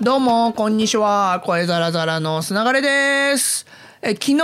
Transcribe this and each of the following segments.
どうも、こんにちは。声ザラザラの砂がれです。え、昨日、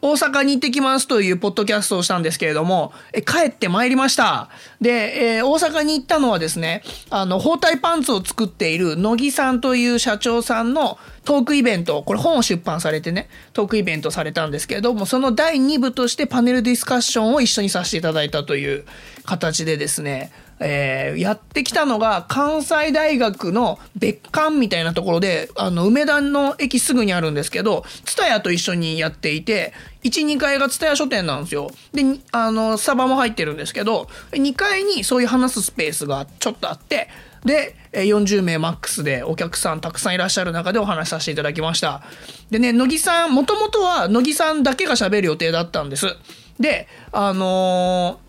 大阪に行ってきますというポッドキャストをしたんですけれども、え帰ってまいりました。で、えー大阪に行ったのはですね、あの、包帯パンツを作っている乃木さんという社長さんのトークイベント、これ本を出版されてね、トークイベントされたんですけれども、その第2部としてパネルディスカッションを一緒にさせていただいたという形でですね、えーやってきたのが関西大学の別館みたいなところであの梅田の駅すぐにあるんですけど蔦屋と一緒にやっていて12階が蔦屋書店なんですよ。であのスタバも入ってるんですけど2階にそういう話すスペースがちょっとあってで40名マックスでお客さんたくさんいらっしゃる中でお話しさせていただきました。でね乃木さんもともとは乃木さんだけが喋る予定だったんです。であのー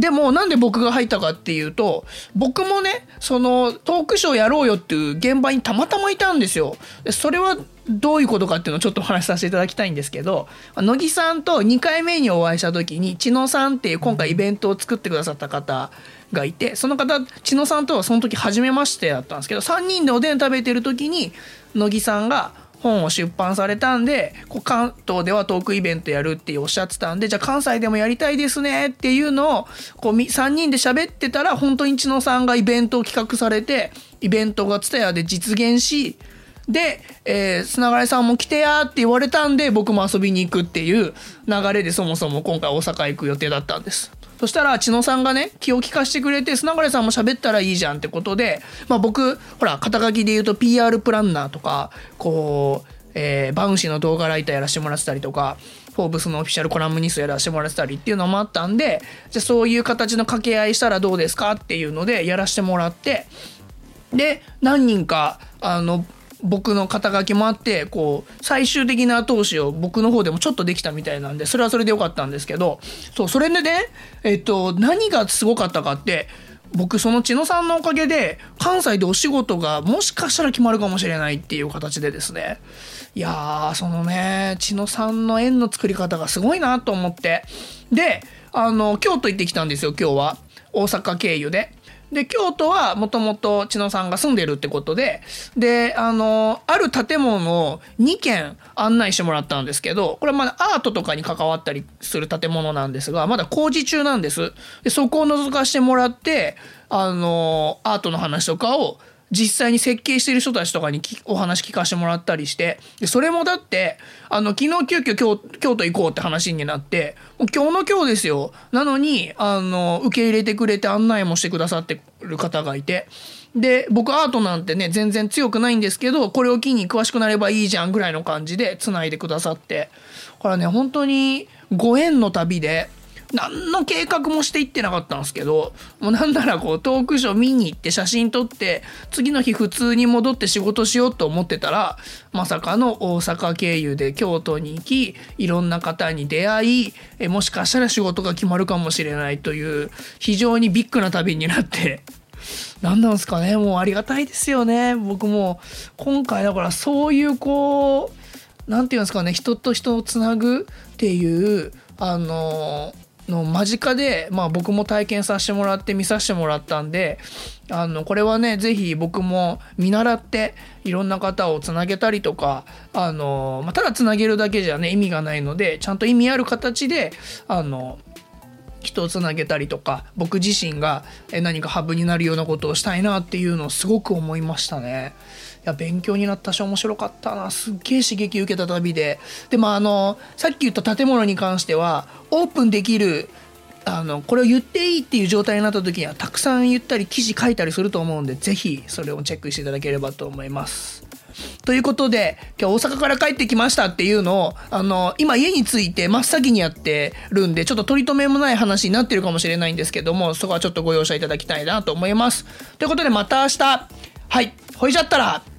でもなんで僕が入ったかっていうと僕もねそのトークショーやろうよっていう現場にたまたまいたんですよ。でそれはどういうことかっていうのをちょっとお話しさせていただきたいんですけど乃木さんと2回目にお会いした時に千野さんっていう今回イベントを作ってくださった方がいてその方千野さんとはその時初めましてだったんですけど3人でおでん食べてる時に乃木さんが本を出版されたんでこう関東ではトークイベントやるっておっしゃってたんでじゃあ関西でもやりたいですねっていうのをこう3人で喋ってたら本当に千野さんがイベントを企画されてイベントが蔦屋で実現しで、えー、砂枯さんも来てやって言われたんで僕も遊びに行くっていう流れでそもそも今回大阪行く予定だったんです。そしたら千野さんがね気を利かしてくれて砂枯さんも喋ったらいいじゃんってことで、まあ、僕ほら肩書きで言うと PR プランナーとかこう、えーバウンシーの動画ライターやらせてもらってたりとかフォーブスのオフィシャルコラムニストやらせてもらってたりっていうのもあったんでじゃあそういう形の掛け合いしたらどうですかっていうのでやらせてもらってで何人かあの僕の肩書きもあってこう最終的な後押しを僕の方でもちょっとできたみたいなんでそれはそれでよかったんですけどそうそれでねえっと何がすごかったかって僕その千野さんのおかげで関西でお仕事がもしかしたら決まるかもしれないっていう形でですね。いやーそのね千野さんの縁の作り方がすごいなと思って。であの京都行ってきたんですよ今日は。大阪経由で。で京都はもともと千野さんが住んでるってことでであのある建物を2軒案内してもらったんですけどこれはまだアートとかに関わったりする建物なんですがまだ工事中なんです。でそこを覗かしてもらってあのアートの話とかを実際に設計してる人たちとかにお話聞かせてもらったりしてでそれもだってあの昨日急遽京京都行こうって話になってもう今日の今日ですよ。なのにあの受け入れてくれて案内もしてくださってる方がいてで僕アートなんてね全然強くないんですけどこれを機に詳しくなればいいじゃんぐらいの感じでつないでくださって。これはね本当にご縁の旅で何の計画もしていってなかったんですけどもうなんならこうトークショー見に行って写真撮って次の日普通に戻って仕事しようと思ってたらまさかの大阪経由で京都に行きいろんな方に出会いえもしかしたら仕事が決まるかもしれないという非常にビッグな旅になって何なんすかねもうありがたいですよね。僕も今回だからそういうこうなんていうんですかね人と人をつなぐっていうあのの間近で、まあ、僕も体験させてもらって見させてもらったんであのこれはね是非僕も見習っていろんな方をつなげたりとかあの、まあ、ただつなげるだけじゃね意味がないのでちゃんと意味ある形であの人をつなげたりとか僕自身がえ何かハブになるようなことをしたいなっていうのをすごく思いましたね。いや勉強になったし面白かったなすっげえ刺激受けた旅ででもあのさっき言った建物に関してはオープンできるあのこれを言っていいっていう状態になった時にはたくさん言ったり記事書いたりすると思うんでぜひそれをチェックしていただければと思います。ということで今日大阪から帰ってきましたっていうのをあの今家に着いて真っ先にやってるんでちょっと取り留めもない話になってるかもしれないんですけどもそこはちょっとご容赦いただきたいなと思います。ということでまた明日。はい。ほいじゃったら。